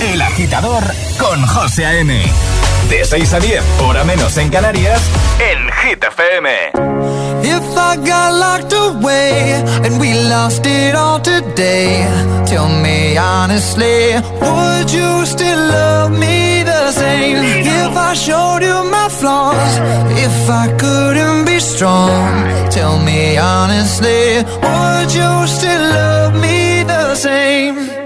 El agitador con José A.M. De 6 a 10, hora menos en Canarias, en Hit FM. If I got locked away and we lost it all today, tell me honestly, would you still love me the same? If I showed you my flaws, if I couldn't be strong, tell me honestly, would you still love me the same?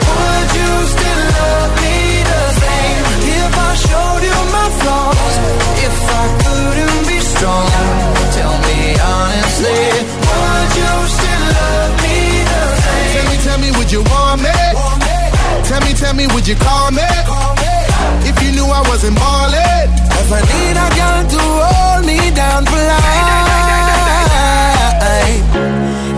flaws, if I couldn't be strong, tell me honestly, would you still love me the same? Tell me, tell me, would you want me? Tell me, tell me, would you call me? If you knew I wasn't ballin', if I need a girl to hold me down for life.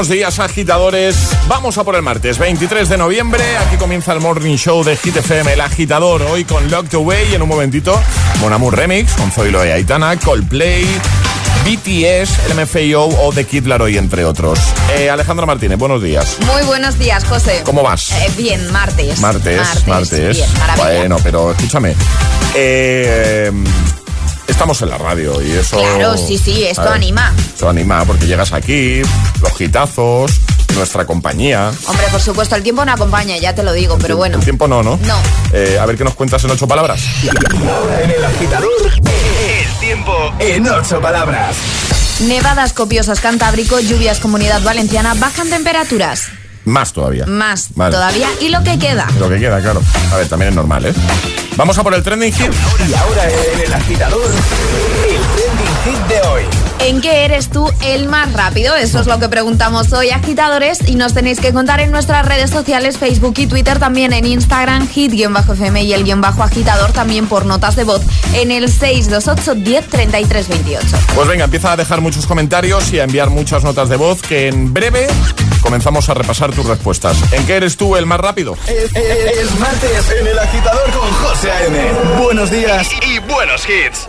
Buenos días, agitadores. Vamos a por el martes 23 de noviembre. Aquí comienza el Morning Show de Hit FM, el agitador. Hoy con Locked Away y en un momentito, Mon Amour Remix con Zoilo y Aitana, Coldplay, BTS, LMFAO o The Kid Laroi, entre otros. Eh, Alejandra Martínez, buenos días. Muy buenos días, José. ¿Cómo vas? Eh, bien, martes. Martes, martes. Bien, bueno, pero escúchame. Eh, estamos en la radio y eso. Claro, sí, sí, esto anima. Esto anima porque llegas aquí, los hitazos, nuestra compañía. Hombre, por supuesto, el tiempo no acompaña, ya te lo digo, pero bueno. El tiempo no, ¿no? No. Eh, a ver qué nos cuentas en ocho palabras. Ahora en el agitador, el tiempo en ocho palabras. Nevadas copiosas Cantábrico, lluvias Comunidad Valenciana, bajan temperaturas. Más todavía. Más Vale. todavía. Y lo que queda. Lo que queda, claro. A ver, también es normal, ¿eh? Vamos a por el trending hit. Y ahora el agitador, el hit de hoy. ¿En qué eres tú el más rápido? Eso es lo que preguntamos hoy, agitadores, y nos tenéis que contar en nuestras redes sociales, Facebook y Twitter, también en Instagram, hit-fm y el guion bajo agitador, también por notas de voz en el 628 10 33 28. Pues venga, empieza a dejar muchos comentarios y a enviar muchas notas de voz que en breve comenzamos a repasar tus respuestas. ¿En qué eres tú el más rápido? Es, es- es martes en el agitador con José A.M. Buenos días y, y buenos hits.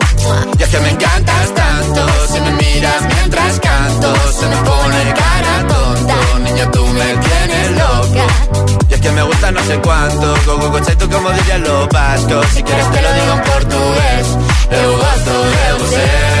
Y es que me encantas tanto, si me miras mientras canto, se me pone cara tonto, niña tú me tienes loca. Y es que me gusta no sé cuánto, go go tú como dirían los vascos, si quieres te lo digo en portugués, eu gosto de você.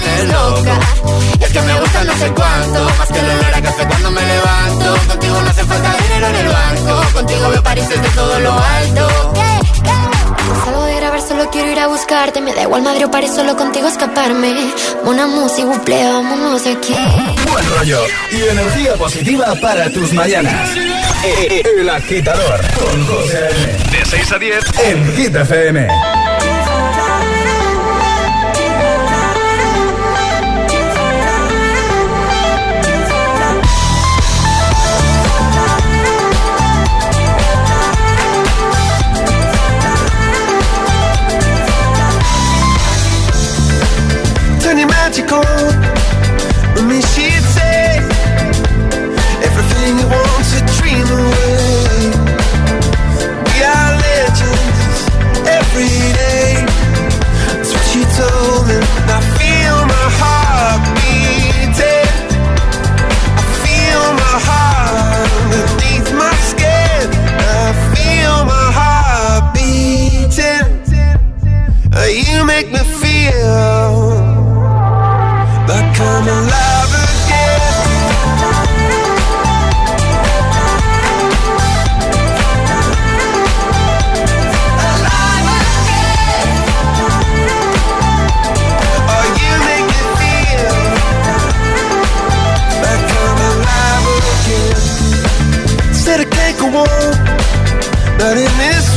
loca. Es que me gusta no sé cuánto, más que el olor a café cuando me levanto. Contigo no hace falta dinero en el banco, contigo veo París desde todo lo alto. Salgo de grabar, solo quiero ir a buscarte. Me da igual Madrid o París, solo contigo escaparme. Una música, buple, vámonos de aquí. Buen rollo y energía positiva para tus mañanas. E- El agitador con José. De 6 a 10 en Hit FM. You make me feel like I'm alive again. Alive again. Oh, you make me feel like I'm alive again. Said I can't go on, not in this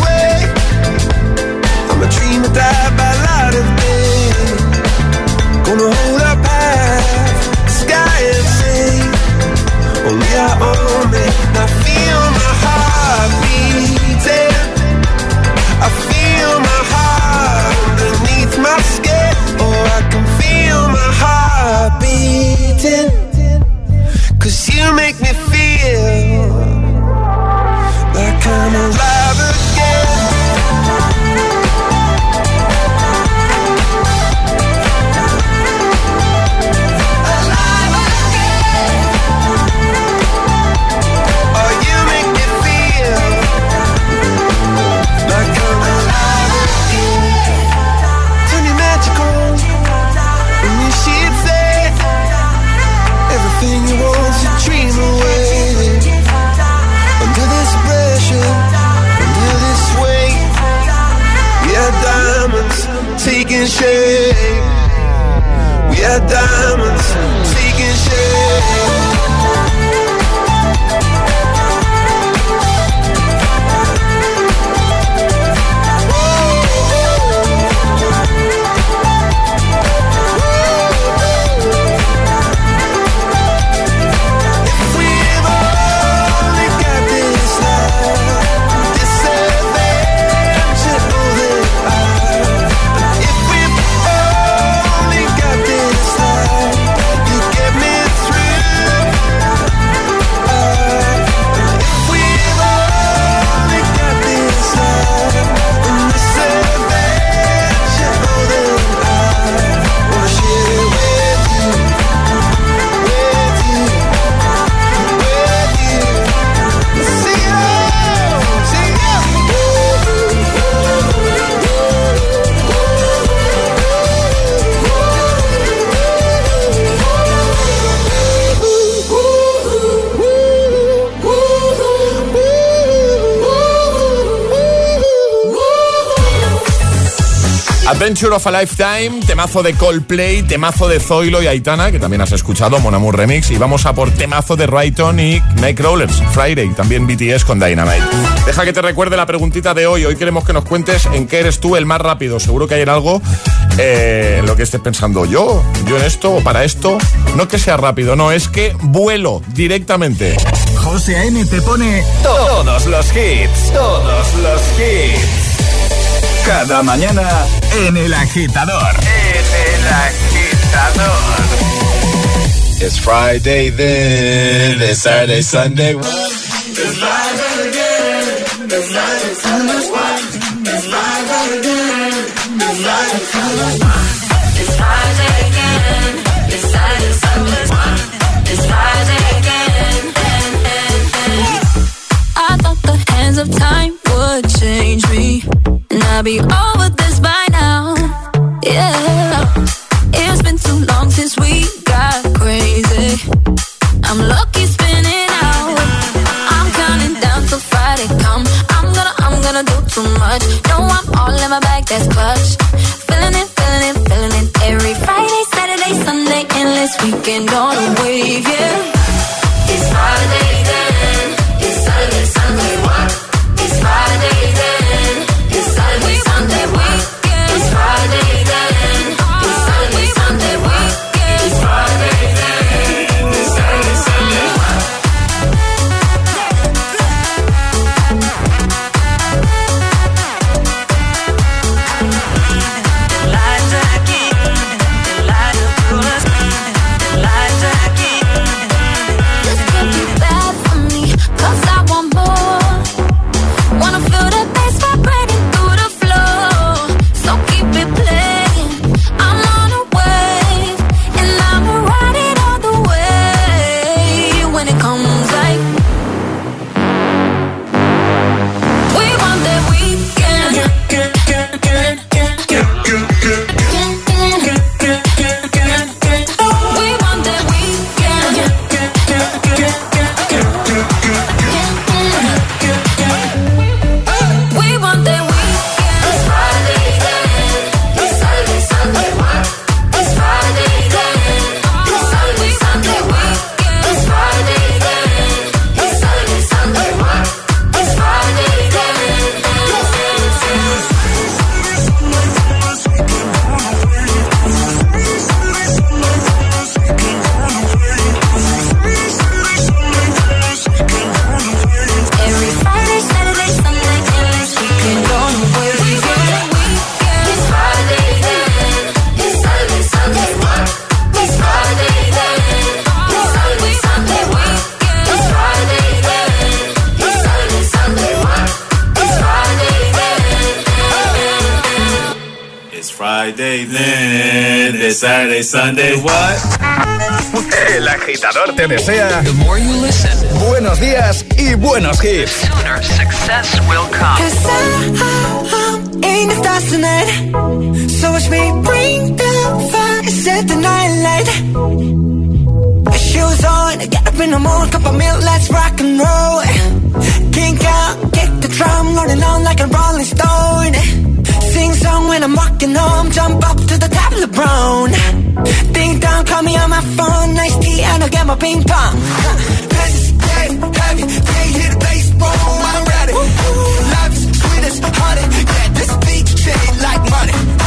down. Adventure of a Lifetime, temazo de Coldplay, temazo de Zoilo y Aitana, que también has escuchado, Mon Amour Remix, y vamos a por temazo de Rayton y Nightcrawlers, Friday, también BTS con Dynamite. Deja que te recuerde la preguntita de hoy. Hoy queremos que nos cuentes en qué eres tú el más rápido. Seguro que hay algo eh, en lo que estés pensando yo, yo en esto o para esto. No que sea rápido, no, es que vuelo directamente. José A.M. te pone todos los hits, todos los hits. Cada mañana en el agitador. En el agitador. It's Friday then, it's Saturday, Sunday. It's Friday again, it's Sunday. It's again, it's Friday, Sunday. It's Friday be. Oh. Saturday, Sunday, what? El agitador te desea buenos días y buenos hits. Success will come. Cause I, I'm in the stars tonight. So watch me bring the fire and set the night light. Shoes on, get up in the morning, cup of milk, let's rock and roll. Kink out, kick the drum, rolling on like a rolling stone. sing song when I'm walking home. Jump up to the top of LeBron. Ding dong, call me on my phone. Nice tea, and I'll get my ping pong. This is heavy. Can't hit the bass boom. I'm ready. Life is sweet as honey. Yeah, this beat shit like money.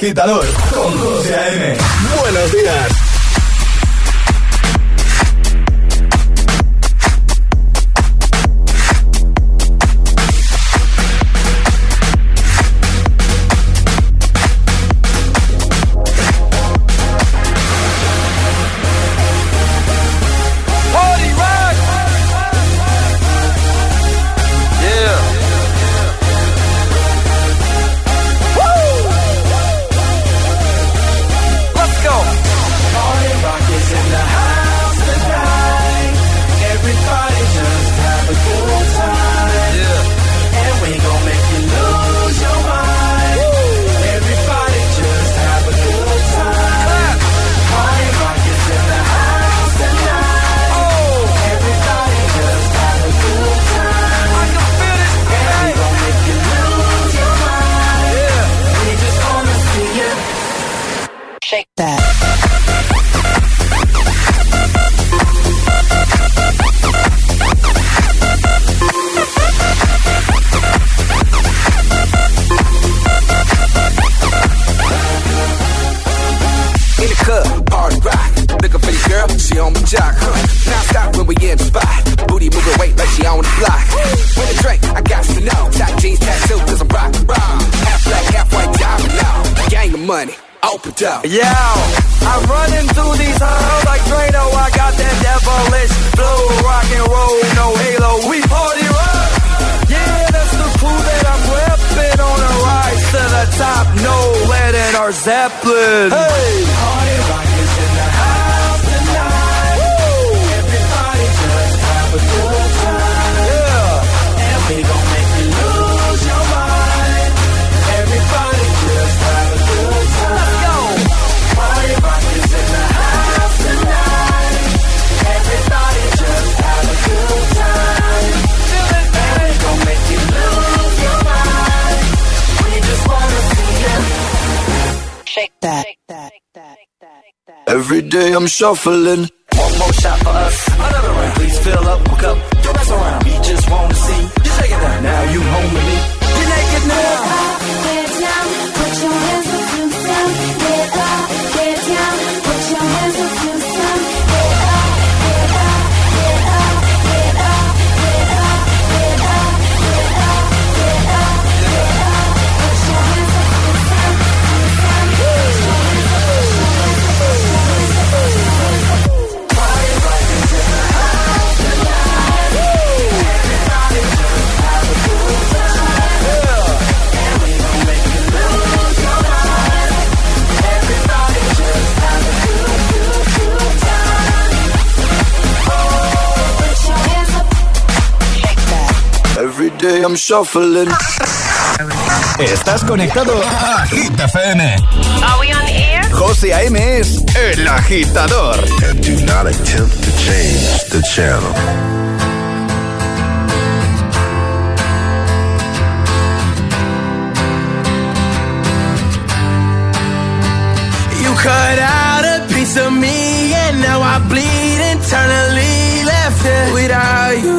agitador con 12 AM. Buenos días. Zeppelin. Hey! Party in the house. Every day I'm shuffling. One more shot for us, another round. Please fill up my cup, don't mess around. We just wanna see you it down. Now you home with me. I'm shuffling. Estás conectado a Hit FM. Are we on air? José A.M. es el agitador. And do not attempt to change the channel. You cut out a piece of me and now I bleed internally left it without you,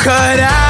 caralho.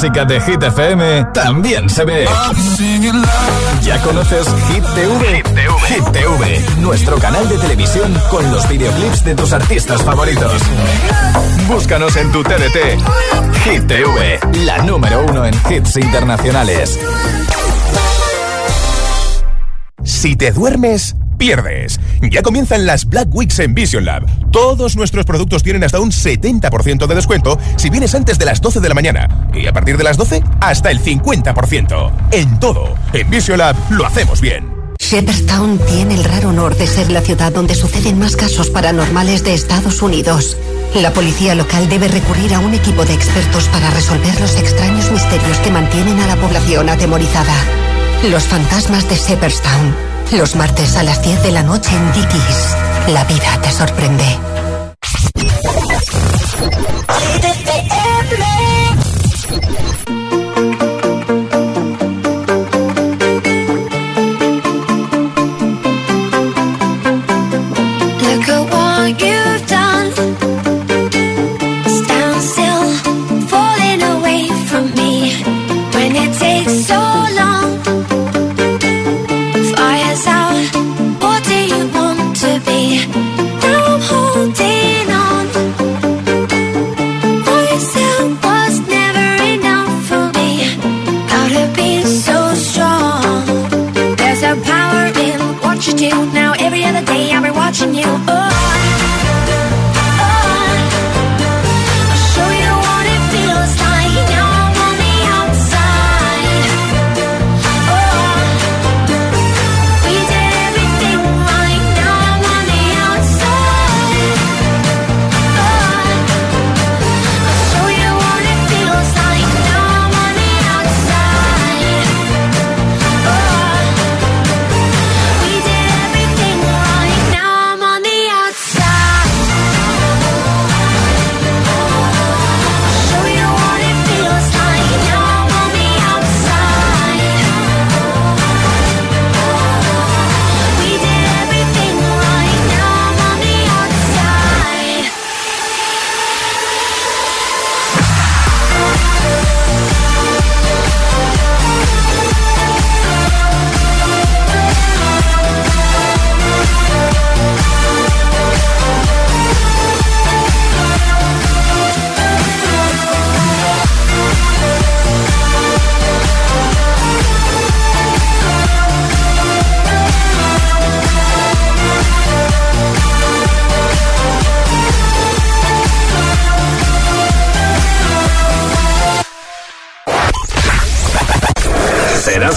música de Hit FM también se ve. ¿Ya conoces Hit TV? Hit TV, nuestro canal de televisión con los videoclips de tus artistas favoritos. Búscanos en tu TDT. Hit TV, la número uno en hits internacionales. Si te duermes, pierdes. Ya comienzan las Black Weeks en Vision Lab. Todos nuestros productos tienen hasta un 70% de descuento si vienes antes de las 12 de la mañana. Y a partir de las 12, hasta el 50%. En todo, en Vision Lab lo hacemos bien. Shepherdstown tiene el raro honor de ser la ciudad donde suceden más casos paranormales de Estados Unidos. La policía local debe recurrir a un equipo de expertos para resolver los extraños misterios que mantienen a la población atemorizada. Los fantasmas de Shepherdstown. Los martes a las 10 de la noche en Dickies. La vida te sorprende.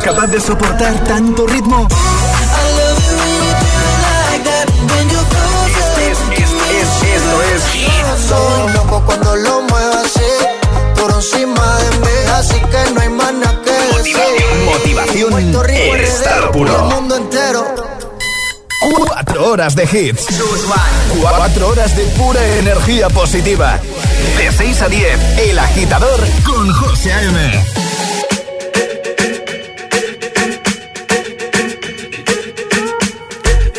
Capaz de soportar tanto ritmo? Esto es Soy loco cuando lo muevo así Por encima de mí Así que no hay más nada que decir Motivación en estado puro. El mundo entero Cuatro horas de hits. Cuatro horas de pura energía positiva. De 6 a 10, El Agitador con José A.M.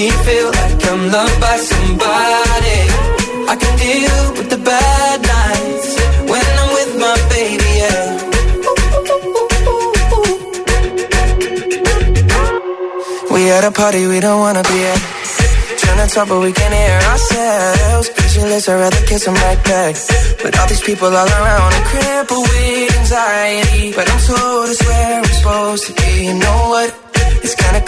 me feel like I'm loved by somebody. I can deal with the bad nights when I'm with my baby, yeah. We at a party we don't wanna be at. Trying to talk but we can't hear ourselves. Pictureless, I'd rather kiss them right back. But all these people all around are crippled with anxiety. But I'm told it's where I'm supposed to be. You know what?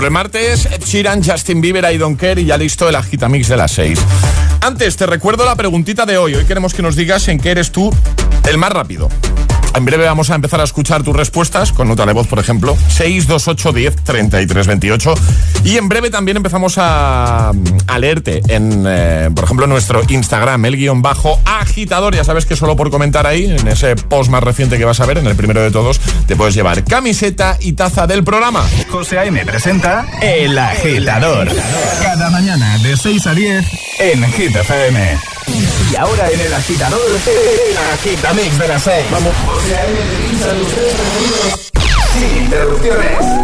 por el martes. Ed Justin Bieber, I Don't Care y ya listo el agitamix de las 6. Antes, te recuerdo la preguntita de hoy. Hoy queremos que nos digas en qué eres tú el más rápido. En breve vamos a empezar a escuchar tus respuestas con nota de voz, por ejemplo, 628 10 33 28. Y en breve también empezamos a, a leerte en, eh, por ejemplo, nuestro Instagram, el guion bajo agitador. Ya sabes que solo por comentar ahí, en ese post más reciente que vas a ver, en el primero de todos, te puedes llevar camiseta y taza del programa. José A.M. presenta El Agitador. Cada mañana de 6 a 10 en Hit. Y ahora en El Agitador, el Agitamix de las 6. Vamos. Sin interrupciones.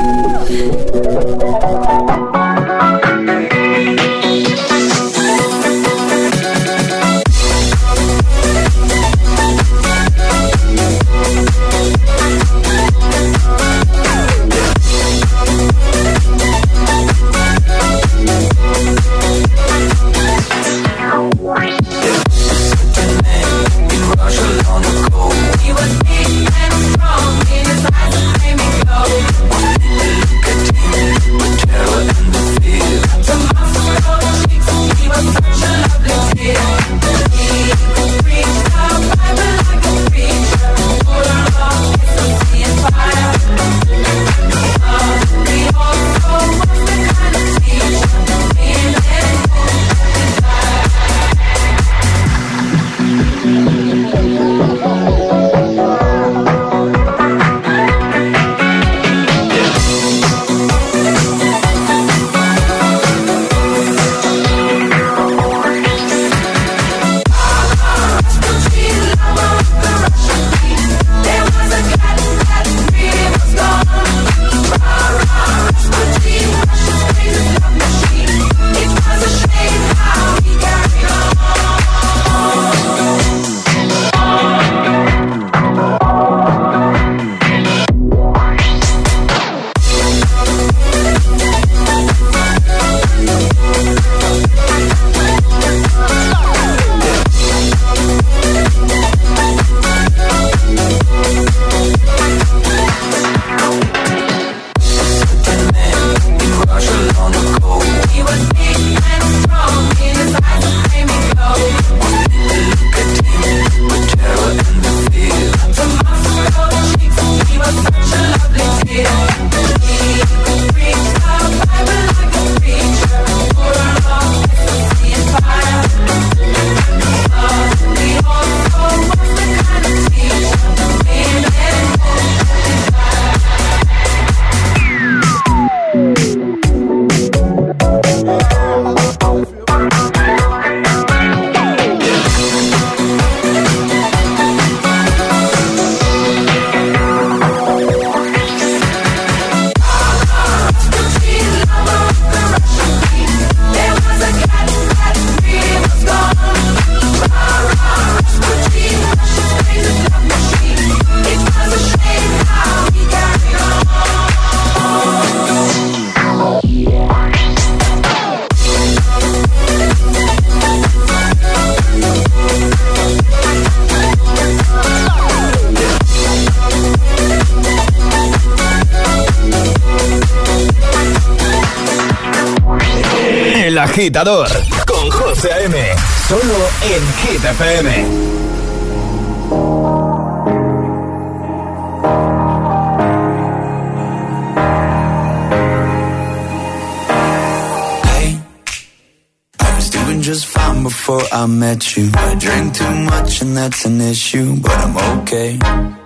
Agitador con José A.M. Solo en Hit FM. just fine before I met you. I drink too much and that's an issue, but I'm okay.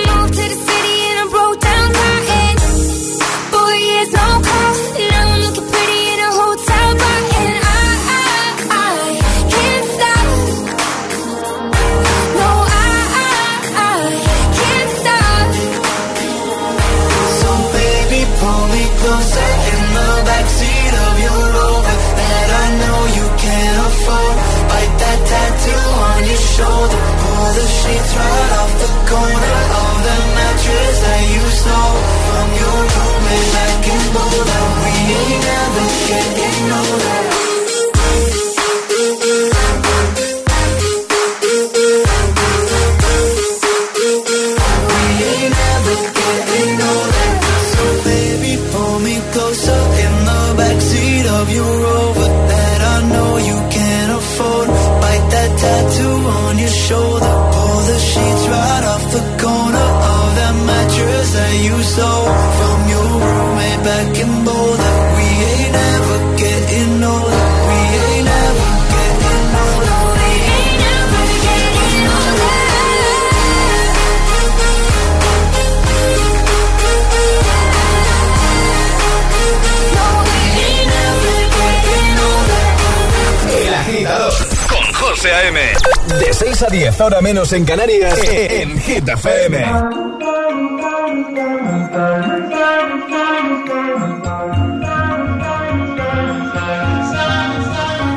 6 a 10, ahora menos en Canarias, en Hit FM.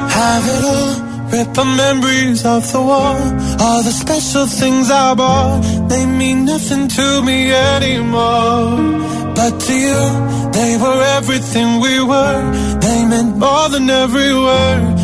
Have it all, rip the memories of the war. All the special things I bought, they mean nothing to me anymore. But to you, they were everything we were. They meant more than every word.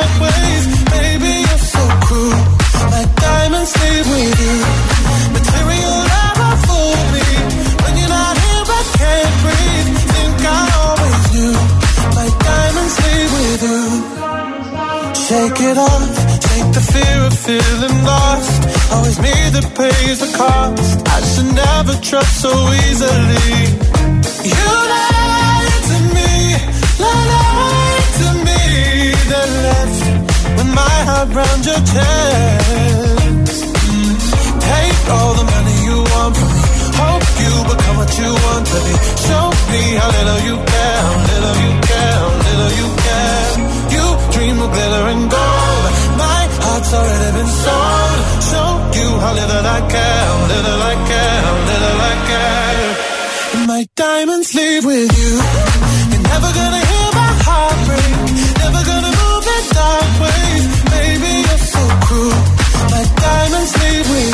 dark. Baby, you're so cruel. My diamonds leave with you. Material never fooled me. When you're not here, I can't breathe. Think I always knew. My diamonds leave with you. Shake it off. Take the fear of feeling lost. Always me that pays the cost. I should never trust so easily. You lied to me, lied to me. Left with my heart round your chest. Take all the money you want from me. Hope you become what you want to be. Show me how little you care, how little you care, how little you care. You dream of glitter and gold. My heart's already been sold. Show you how little I care, how little I care, how little I care. My diamonds leave with you. You're never gonna hear. So cruel. My diamonds leave with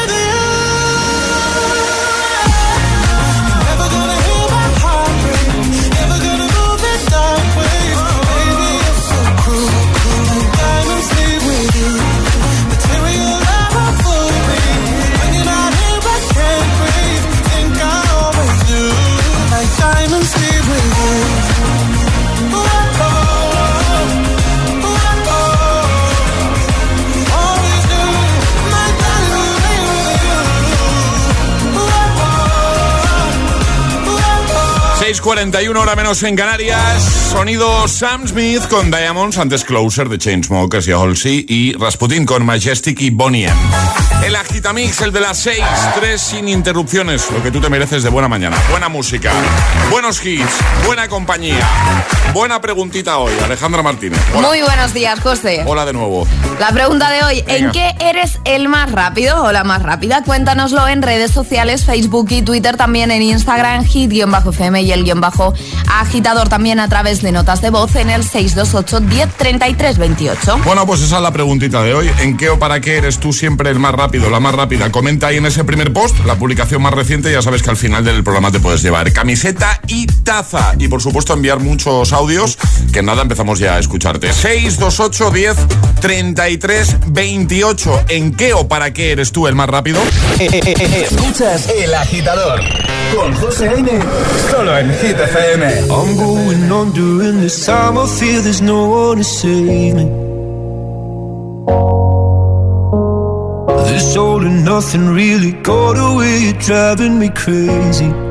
6.41 hora menos en Canarias. Sonido Sam Smith con Diamonds, antes Closer de Chainsmokers y Halsey y Rasputin con Majestic y Bonnie M. El agitamix, el de las 6, 3 sin interrupciones, lo que tú te mereces de buena mañana. Buena música, buenos hits, buena compañía. Buena preguntita hoy, Alejandra Martínez. Hola. Muy buenos días, José. Hola de nuevo. La pregunta de hoy, Venga. ¿en qué eres el más rápido o la más rápida? Cuéntanoslo en redes sociales, Facebook y Twitter, también en Instagram, hit-fm y el guion bajo agitador también a través de notas de voz en el 628 10 28. Bueno, pues esa es la preguntita de hoy. ¿En qué o para qué eres tú siempre el más rápido, la más rápida? Comenta ahí en ese primer post, la publicación más reciente. Ya sabes que al final del programa te puedes llevar camiseta y taza. Y por supuesto enviar muchos audios, que nada, empezamos ya a escucharte. 628 10 33 28. ¿En qué o para qué eres tú el más rápido? Escuchas El Agitador con José A.M. Solo en Hit FM. I'm going on during this time. I feel there's no one to save me. This all and nothing really got away, driving me crazy.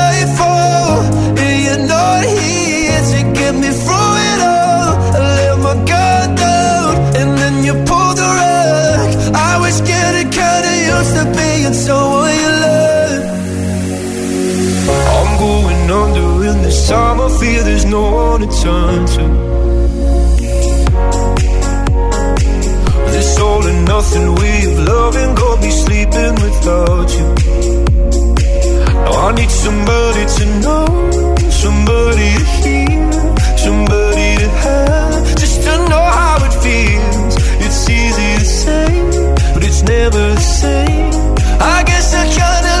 used to being someone you love. I'm going under, and this time I feel there's no one to turn to. This all and nothing of loving got me sleeping without you. Now I need somebody to know, somebody to hear, somebody to have, just to know how it feels. It's easy to say, never same. I guess I kinda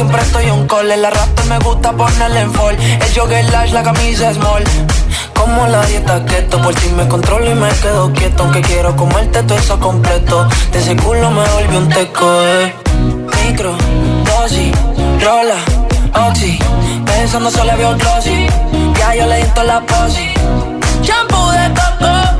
siempre estoy on call. El arrastre me gusta ponerle en fall. El jogger lash, la camisa small. Como la dieta keto, por si me controlo y me quedo quieto. Aunque quiero comerte todo eso completo. De ese culo me volvió un teco, eh. Micro, dosis, rola, oxi. Pensando solo había un glossy. Ya yo le di la posi. Shampoo de coco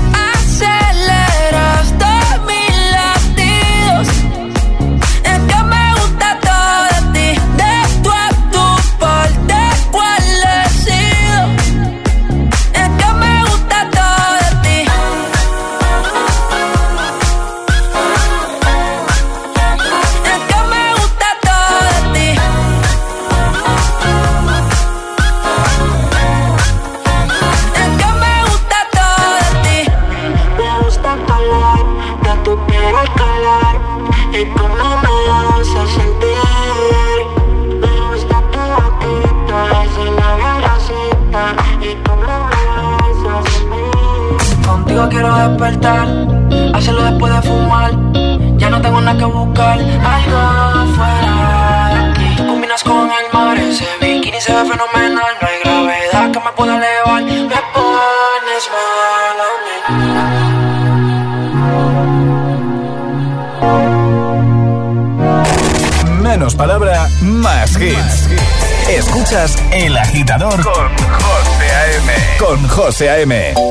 XAM.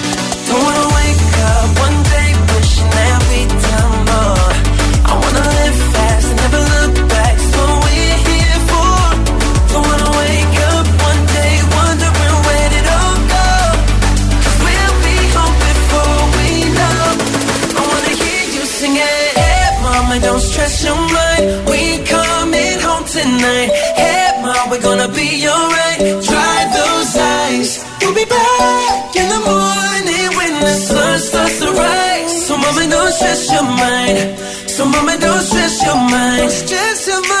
You'll be back in the morning when the sun starts to rise. So mama, don't stress your mind. So mama, don't stress your mind. Stress your mind.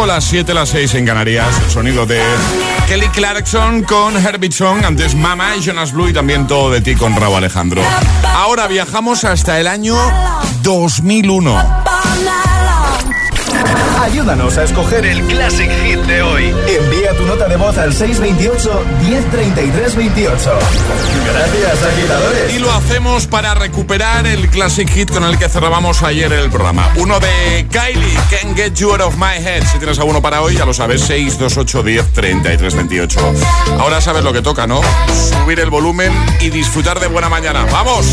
las 7, las 6 en Canarias. El sonido de Kelly Clarkson con Herbitsong, antes Mama y Jonas Blue y también todo de ti con Raúl Alejandro. Ahora viajamos hasta el año 2001. Ayúdanos a escoger el Classic Hit de hoy. Envía tu nota de voz al 628 1033 28. Gracias, agitadores. Y lo hacemos para recuperar el Classic Hit con el que cerrábamos ayer el programa. Uno de Kylie, Can't Get You Out of My Head. Si tienes alguno para hoy, ya lo sabes, 628 1033 28. Ahora sabes lo que toca, ¿no? Subir el volumen y disfrutar de buena mañana. ¡Vamos!